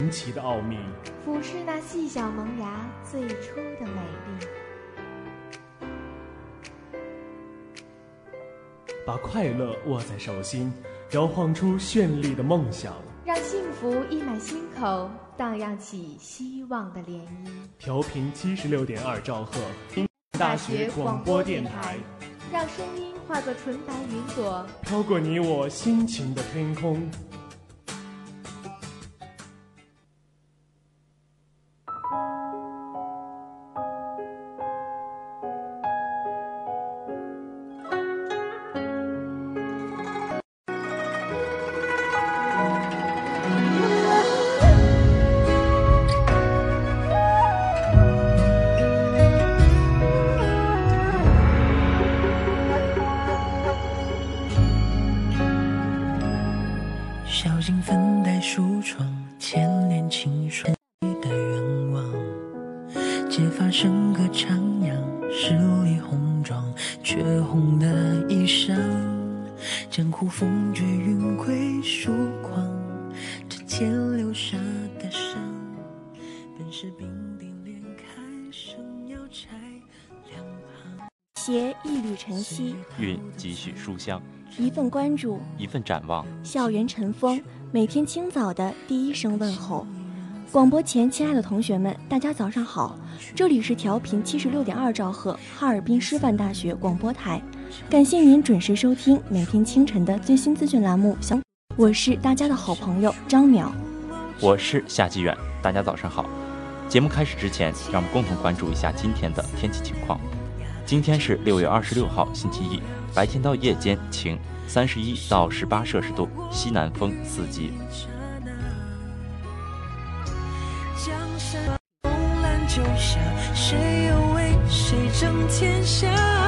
神奇的奥秘，俯视那细小萌芽最初的美丽。把快乐握在手心，摇晃出绚丽的梦想，让幸福溢满心口，荡漾起希望的涟漪。调频七十六点二兆赫，大学广播电台，让声音化作纯白云朵，飘过你我心情的天空。小径粉黛梳妆，前。一份关注，一份展望。校园晨风，每天清早的第一声问候。广播前，亲爱的同学们，大家早上好！这里是调频七十六点二兆赫，哈尔滨师范大学广播台。感谢您准时收听每天清晨的最新资讯栏目。小，我是大家的好朋友张淼，我是夏继远。大家早上好！节目开始之前，让我们共同关注一下今天的天气情况。今天是六月二十六号，星期一，白天到夜间晴，三十一到十八摄氏度，西南风四级。江山红蓝九下，谁又为谁争天下？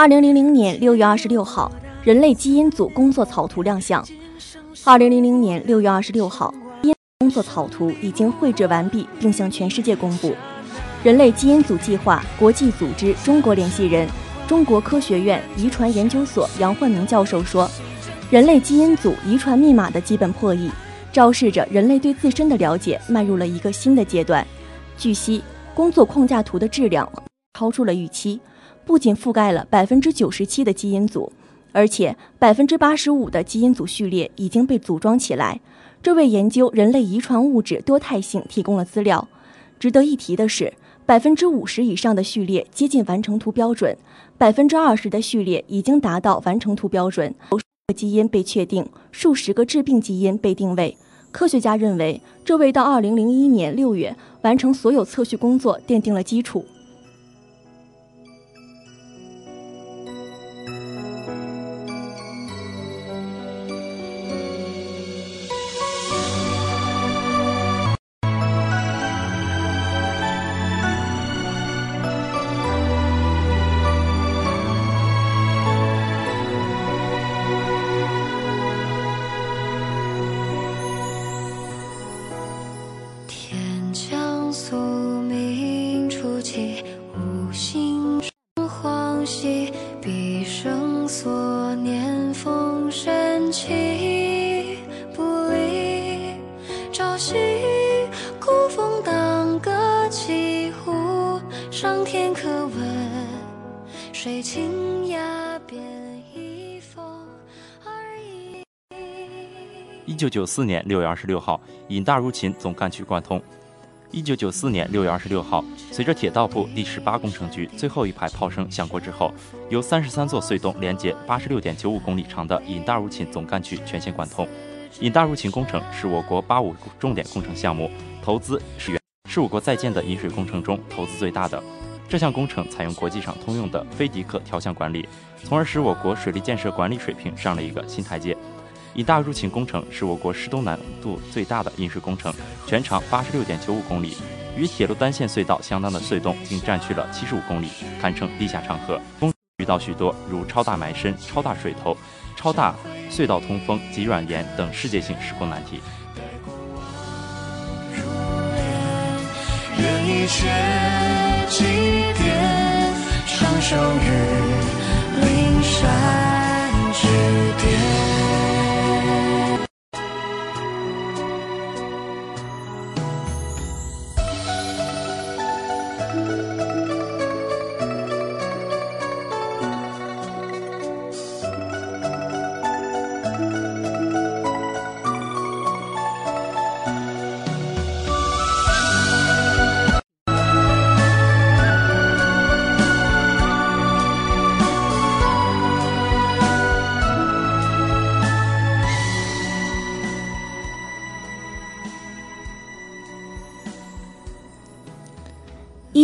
二零零零年六月二十六号，人类基因组工作草图亮相。二零零零年六月二十六号，工作草图已经绘制完毕，并向全世界公布。人类基因组计划国际组织中国联系人、中国科学院遗传研究所杨焕明教授说：“人类基因组遗传密码的基本破译，昭示着人类对自身的了解迈入了一个新的阶段。”据悉，工作框架图的质量超出了预期，不仅覆盖了百分之九十七的基因组。而且百分之八十五的基因组序列已经被组装起来，这为研究人类遗传物质多态性提供了资料。值得一提的是，百分之五十以上的序列接近完成图标准，百分之二十的序列已经达到完成图标准。基因被确定，数十个致病基因被定位。科学家认为，这为到二零零一年六月完成所有测序工作奠定了基础。一九九四年六月二十六号，引大如秦总干区贯通。一九九四年六月二十六号，随着铁道部第十八工程局最后一排炮声响过之后，由三十三座隧洞连接八十六点九五公里长的引大如秦总干区全线贯通。引大如秦工程是我国“八五”重点工程项目，投资是元，是我国在建的引水工程中投资最大的。这项工程采用国际上通用的非迪克调向管理，从而使我国水利建设管理水平上了一个新台阶。引大入秦工程是我国施工难度最大的引水工程，全长八十六点九五公里，与铁路单线隧道相当的隧洞竟占据了七十五公里，堪称地下长河。工遇到许多如超大埋深、超大水头、超大隧道通风及软岩等世界性施工难题。愿你切祭奠长寿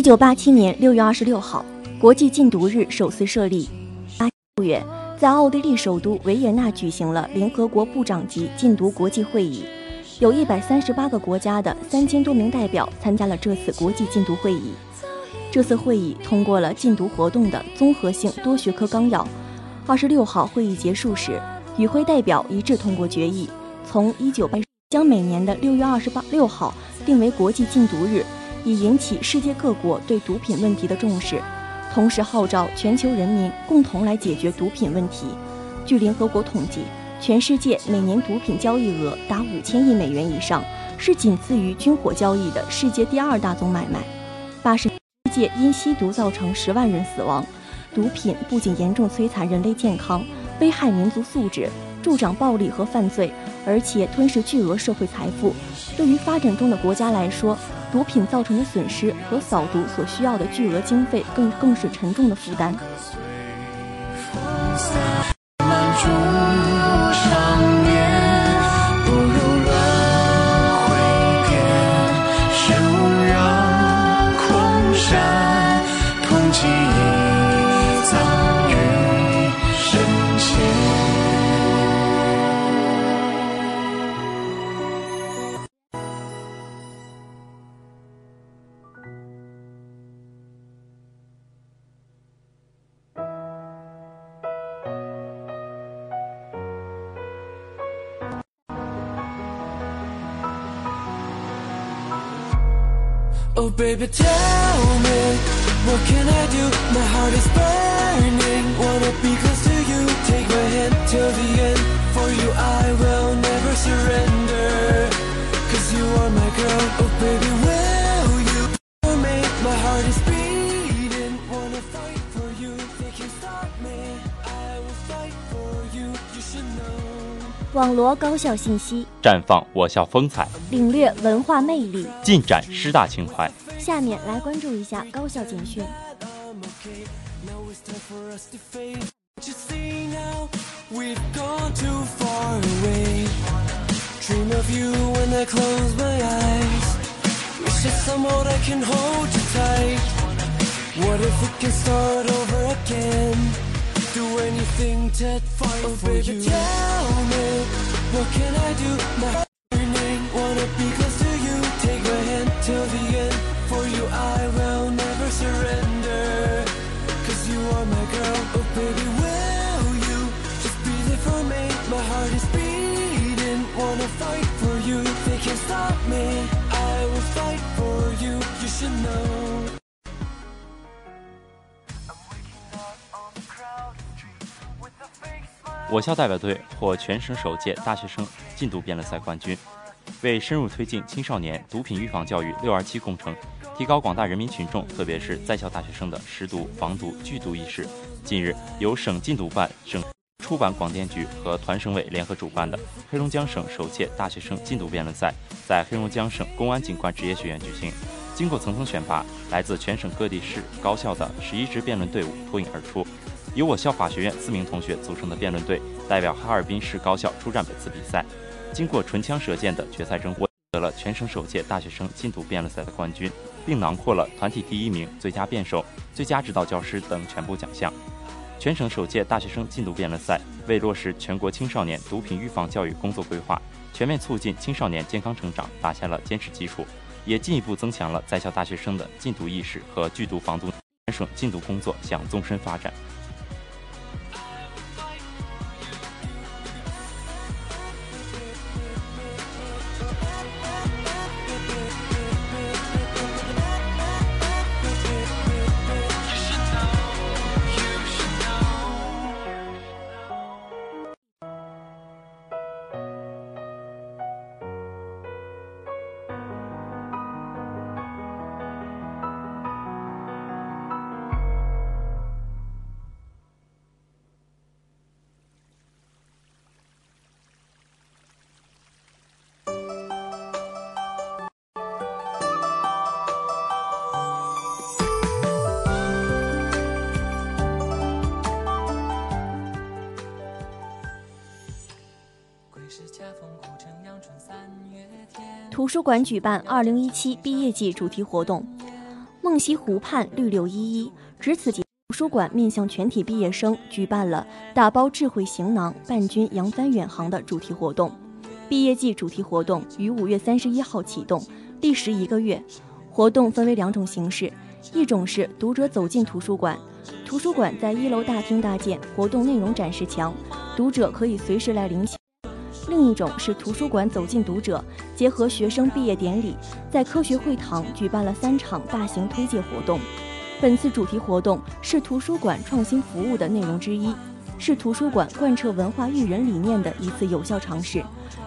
九八七年六月二十六号，国际禁毒日首次设立。八月，在奥地利首都维也纳举行了联合国部长级禁毒国际会议，有一百三十八个国家的三千多名代表参加了这次国际禁毒会议。这次会议通过了禁毒活动的综合性多学科纲要。二十六号会议结束时，与会代表一致通过决议，从一九八将每年的六月二十八六号定为国际禁毒日。以引起世界各国对毒品问题的重视，同时号召全球人民共同来解决毒品问题。据联合国统计，全世界每年毒品交易额达五千亿美元以上，是仅次于军火交易的世界第二大宗买卖。八十世界因吸毒造成十万人死亡，毒品不仅严重摧残人类健康，危害民族素质，助长暴力和犯罪，而且吞噬巨额社会财富。对于发展中的国家来说，毒品造成的损失和扫毒所需要的巨额经费，更更是沉重的负担。Baby tell me What can I do? My heart is burning Wanna be close to you Take my hand till the end For you I will never surrender Cause you are my girl Oh baby will you for me? My heart is beating Wanna fight for you They can't stop me I will fight for you You should know 网罗高校信息，绽放我校风采，领略文化魅力。尽展师大情怀。下面来关注一下高校简讯。I'm okay. Now 我校代表队获全省首届大学生禁毒辩论赛冠军。为深入推进青少年毒品预防教育“六二七”工程，提高广大人民群众，特别是在校大学生的识毒、防毒、拒毒意识，近日，由省禁毒办、省出版广电局和团省委联合主办的黑龙江省首届大学生禁毒辩论赛在黑龙江省公安警官职业学院举行。经过层层选拔，来自全省各地市高校的十一支辩论队伍脱颖而出。由我校法学院四名同学组成的辩论队，代表哈尔滨市高校出战本次比赛。经过唇枪舌剑的决赛争夺，得了全省首届大学生禁毒辩论赛的冠军，并囊括了团体第一名、最佳辩手、最佳指导教师等全部奖项。全省首届大学生禁毒辩论赛为落实全国青少年毒品预防教育工作规划，全面促进青少年健康成长打下了坚实基础，也进一步增强了在校大学生的禁毒意识和拒毒防毒。全省禁毒工作向纵深发展。书馆举办2017毕业季主题活动，梦溪湖畔绿柳依依。值此节，图书馆面向全体毕业生举办了“打包智慧行囊，伴君扬帆远航”的主题活动。毕业季主题活动于5月31号启动，历时一个月。活动分为两种形式，一种是读者走进图书馆，图书馆在一楼大厅搭建活动内容展示墙，读者可以随时来领取。另一种是图书馆走进读者，结合学生毕业典礼，在科学会堂举办了三场大型推介活动。本次主题活动是图书馆创新服务的内容之一，是图书馆贯彻文化育人理念的一次有效尝试，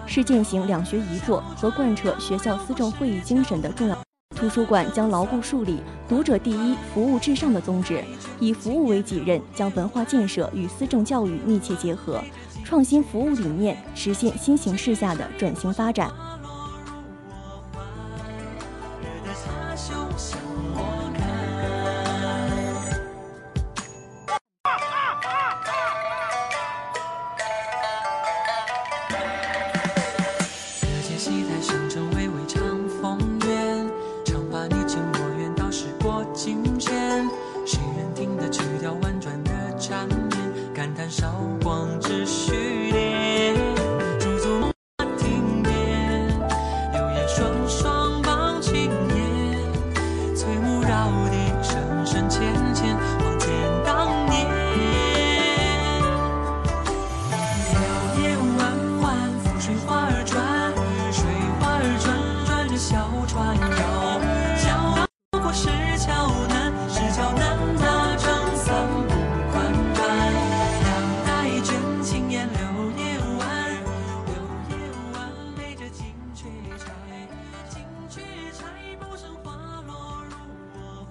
是践行两学一做和贯彻学校思政会议精神的重要。图书馆将牢固树立“读者第一、服务至上”的宗旨，以服务为己任，将文化建设与思政教育密切结合。创新服务理念，实现新形势下的转型发展。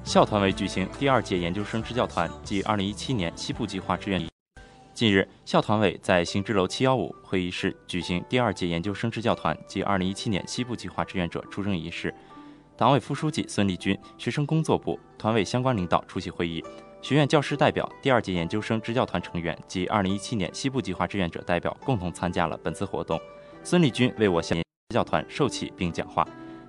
校团委举行第二届研究生支教团暨2017年西部计划志愿。近日，校团委在行知楼715会议室举行第二届研究生支教团暨2017年西部计划志愿者出征仪式。党委副书记孙立军、学生工作部、团委相关领导出席会议。学院教师代表、第二届研究生支教团成员及2017年西部计划志愿者代表共同参加了本次活动。孙立军为我校支教团授旗并讲话。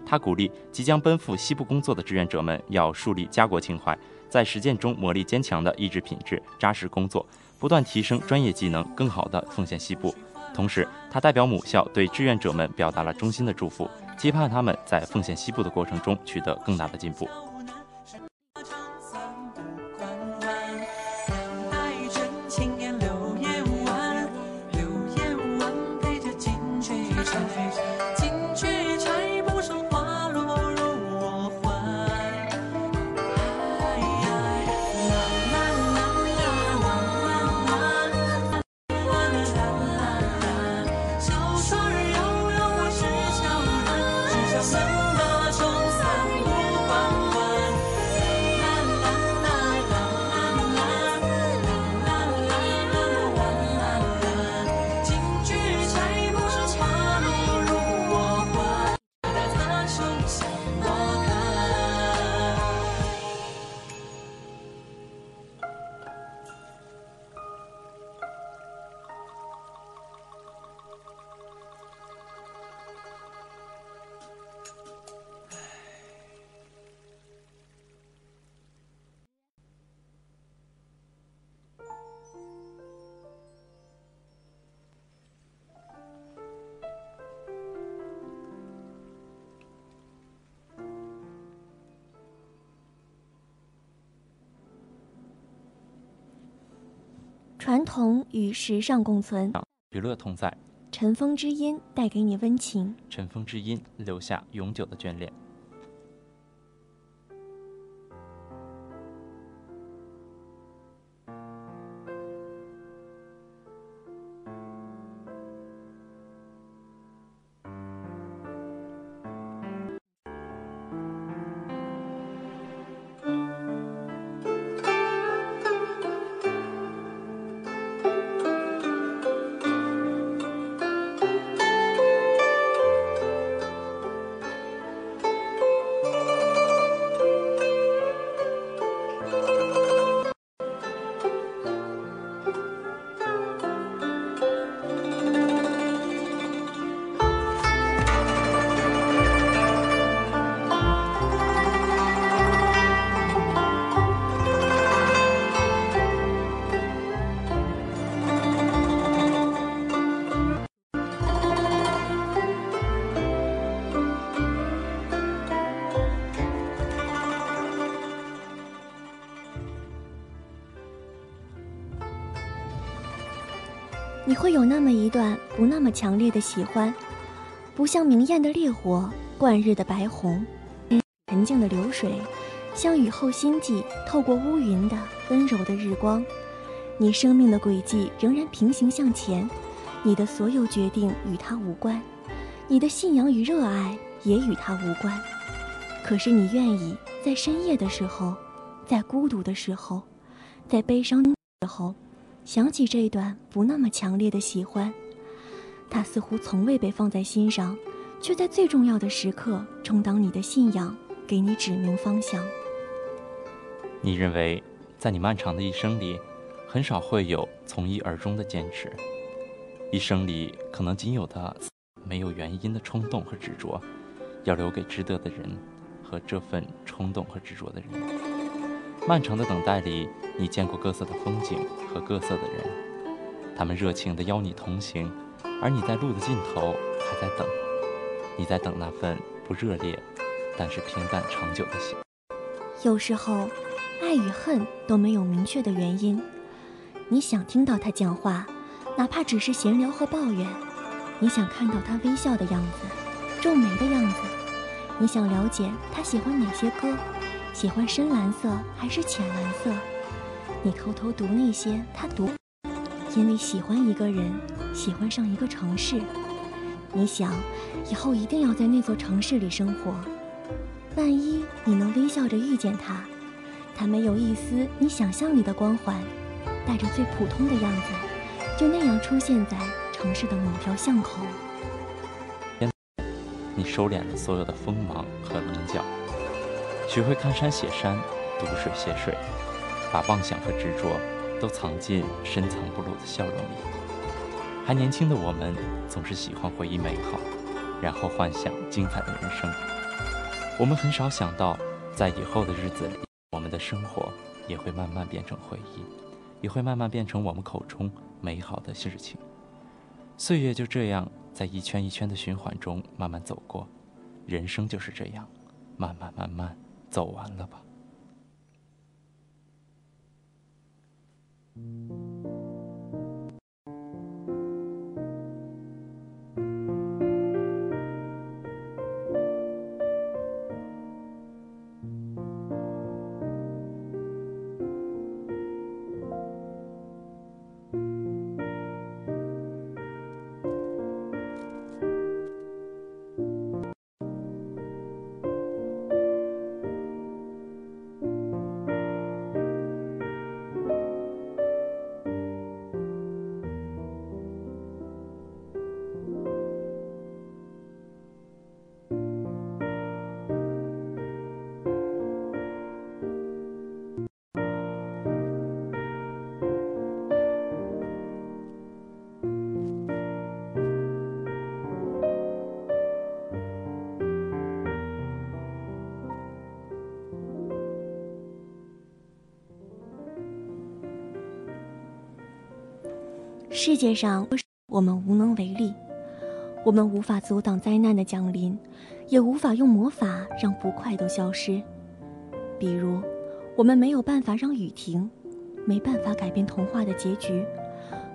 他鼓励即将奔赴西部工作的志愿者们要树立家国情怀，在实践中磨砺坚强的意志品质，扎实工作，不断提升专业技能，更好地奉献西部。同时，他代表母校对志愿者们表达了衷心的祝福，期盼他们在奉献西部的过程中取得更大的进步。传统与时尚共存，娱乐同在。尘封之音带给你温情，尘封之音留下永久的眷恋。那么一段不那么强烈的喜欢，不像明艳的烈火，贯日的白虹，沉静的流水，像雨后心悸透过乌云的温柔的日光。你生命的轨迹仍然平行向前，你的所有决定与他无关，你的信仰与热爱也与他无关。可是你愿意在深夜的时候，在孤独的时候，在悲伤的时候。想起这段不那么强烈的喜欢，它似乎从未被放在心上，却在最重要的时刻充当你的信仰，给你指明方向。你认为，在你漫长的一生里，很少会有从一而终的坚持，一生里可能仅有的没有原因的冲动和执着，要留给值得的人和这份冲动和执着的人。漫长的等待里，你见过各色的风景和各色的人，他们热情地邀你同行，而你在路的尽头还在等，你在等那份不热烈，但是平淡长久的心。有时候，爱与恨都没有明确的原因，你想听到他讲话，哪怕只是闲聊和抱怨；你想看到他微笑的样子，皱眉的样子；你想了解他喜欢哪些歌。喜欢深蓝色还是浅蓝色？你偷偷读那些他读，因为喜欢一个人，喜欢上一个城市。你想，以后一定要在那座城市里生活。万一你能微笑着遇见他，他没有一丝你想象里的光环，带着最普通的样子，就那样出现在城市的某条巷口。你收敛了所有的锋芒和棱角，学会看山写山，读水写水，把妄想和执着都藏进深藏不露的笑容里。还年轻的我们，总是喜欢回忆美好，然后幻想精彩的人生。我们很少想到，在以后的日子里，我们的生活也会慢慢变成回忆，也会慢慢变成我们口中美好的事情。岁月就这样在一圈一圈的循环中慢慢走过，人生就是这样，慢慢慢慢走完了吧。世界上，我们无能为力，我们无法阻挡灾难的降临，也无法用魔法让不快都消失。比如，我们没有办法让雨停，没办法改变童话的结局，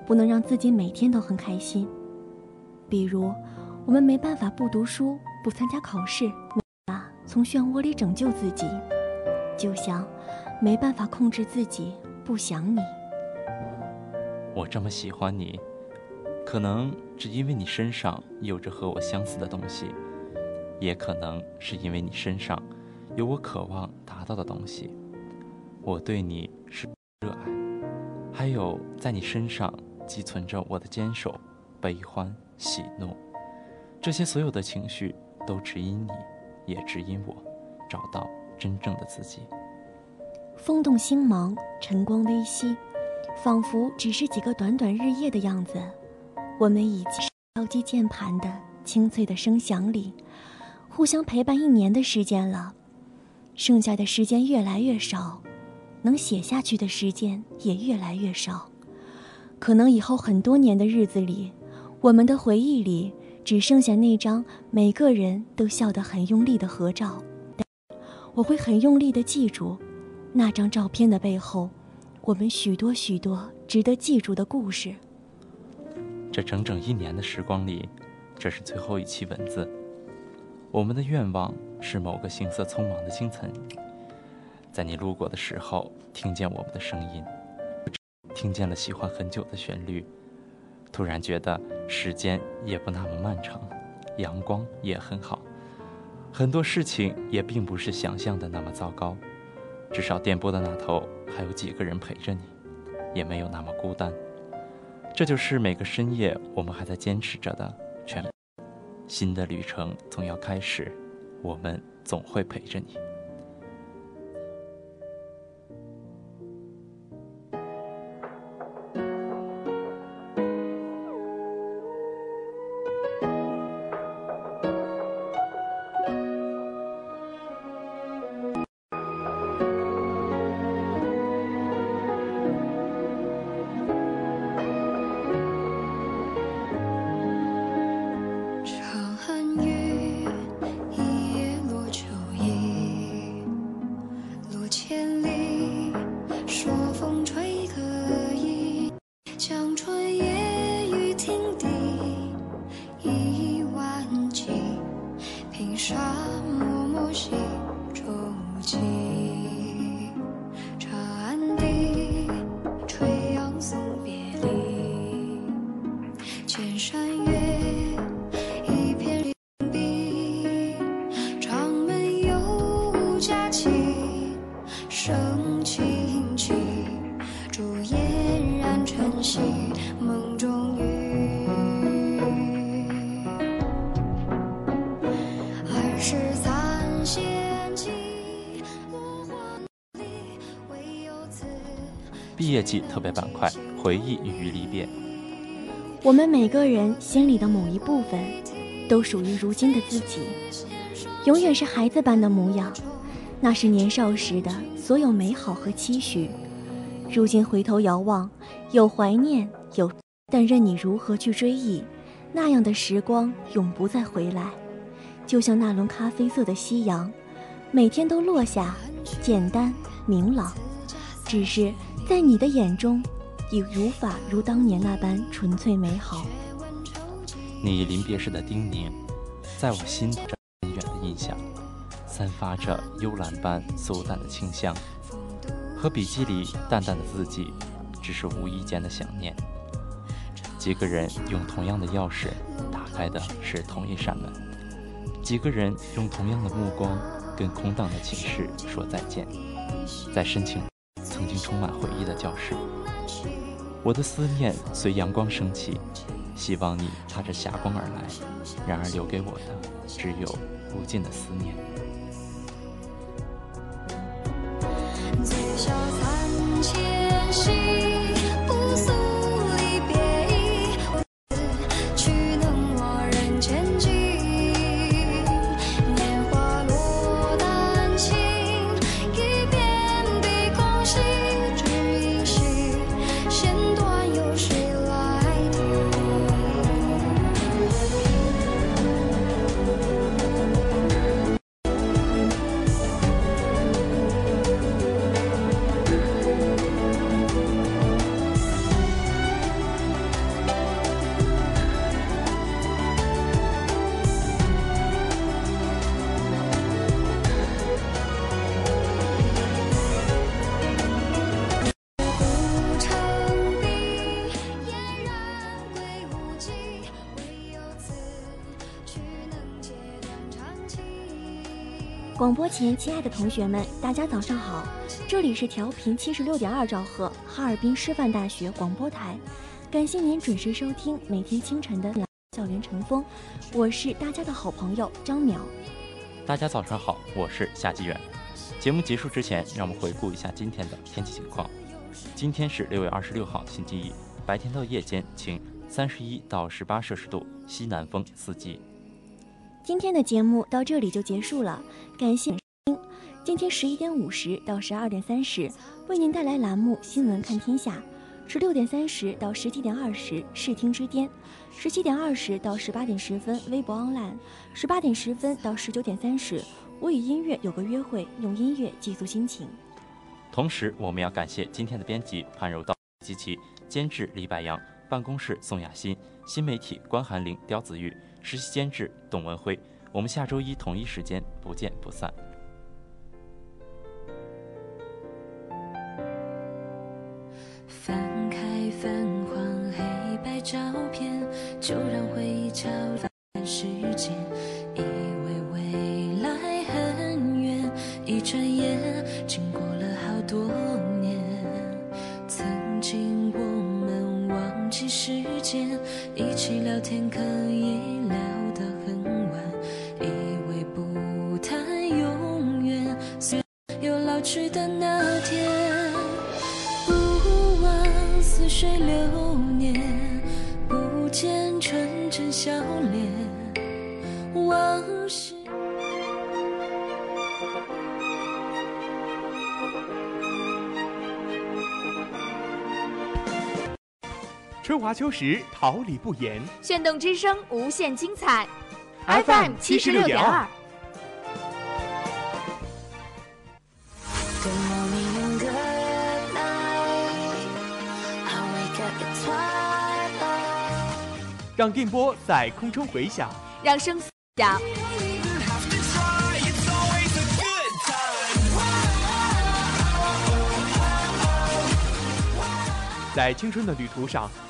不能让自己每天都很开心。比如，我们没办法不读书、不参加考试，无法从漩涡里拯救自己，就像没办法控制自己不想你。我这么喜欢你，可能只因为你身上有着和我相似的东西，也可能是因为你身上有我渴望达到的东西。我对你是热爱，还有在你身上寄存着我的坚守、悲欢、喜怒，这些所有的情绪都指引你，也指引我，找到真正的自己。风动星芒，晨光微熹。仿佛只是几个短短日夜的样子，我们已经敲击键盘的清脆的声响里，互相陪伴一年的时间了。剩下的时间越来越少，能写下去的时间也越来越少。可能以后很多年的日子里，我们的回忆里只剩下那张每个人都笑得很用力的合照。我会很用力地记住那张照片的背后。我们许多许多值得记住的故事。这整整一年的时光里，这是最后一期文字。我们的愿望是某个行色匆忙的清晨，在你路过的时候，听见我们的声音，听见了喜欢很久的旋律，突然觉得时间也不那么漫长，阳光也很好，很多事情也并不是想象的那么糟糕。至少电波的那头还有几个人陪着你，也没有那么孤单。这就是每个深夜我们还在坚持着的全。新的旅程总要开始，我们总会陪着你。毕业季特别板块回忆与离别。我们每个人心里的某一部分，都属于如今的自己，永远是孩子般的模样，那是年少时的所有美好和期许。如今回头遥望，有怀念，有，但任你如何去追忆，那样的时光永不再回来。就像那轮咖啡色的夕阳，每天都落下，简单明朗，只是在你的眼中。已无法如当年那般纯粹美好。你临别时的叮咛，在我心中深远的印象，散发着幽兰般素淡的清香，和笔记里淡淡的字迹，只是无意间的想念。几个人用同样的钥匙打开的是同一扇门，几个人用同样的目光跟空荡的寝室说再见，在深情曾经充满回忆的教室。我的思念随阳光升起，希望你踏着霞光而来，然而留给我的只有无尽的思念。广播前，亲爱的同学们，大家早上好！这里是调频七十六点二兆赫，哈尔滨师范大学广播台。感谢您准时收听每天清晨的校园晨风，我是大家的好朋友张淼。大家早上好，我是夏继远。节目结束之前，让我们回顾一下今天的天气情况。今天是六月二十六号，星期一，白天到夜间晴，三十一到十八摄氏度，西南风四级。今天的节目到这里就结束了，感谢收听。今天十一点五十到十二点三十，为您带来栏目《新闻看天下》；十六点三十到十七点二十，《视听之巅》；十七点二十到十八点十分，微博 online；十八点十分到十九点三十，我与音乐有个约会，用音乐寄宿心情。同时，我们要感谢今天的编辑潘柔道及其监制李柏阳，办公室宋雅欣，新媒体关寒玲、刁子玉。实习监制董文辉，我们下周一同一时间不见不散。春华秋实，桃李不言。炫动之声，无限精彩。FM 七十六点二。让电波在空中回响，让声响。在青春的旅途上，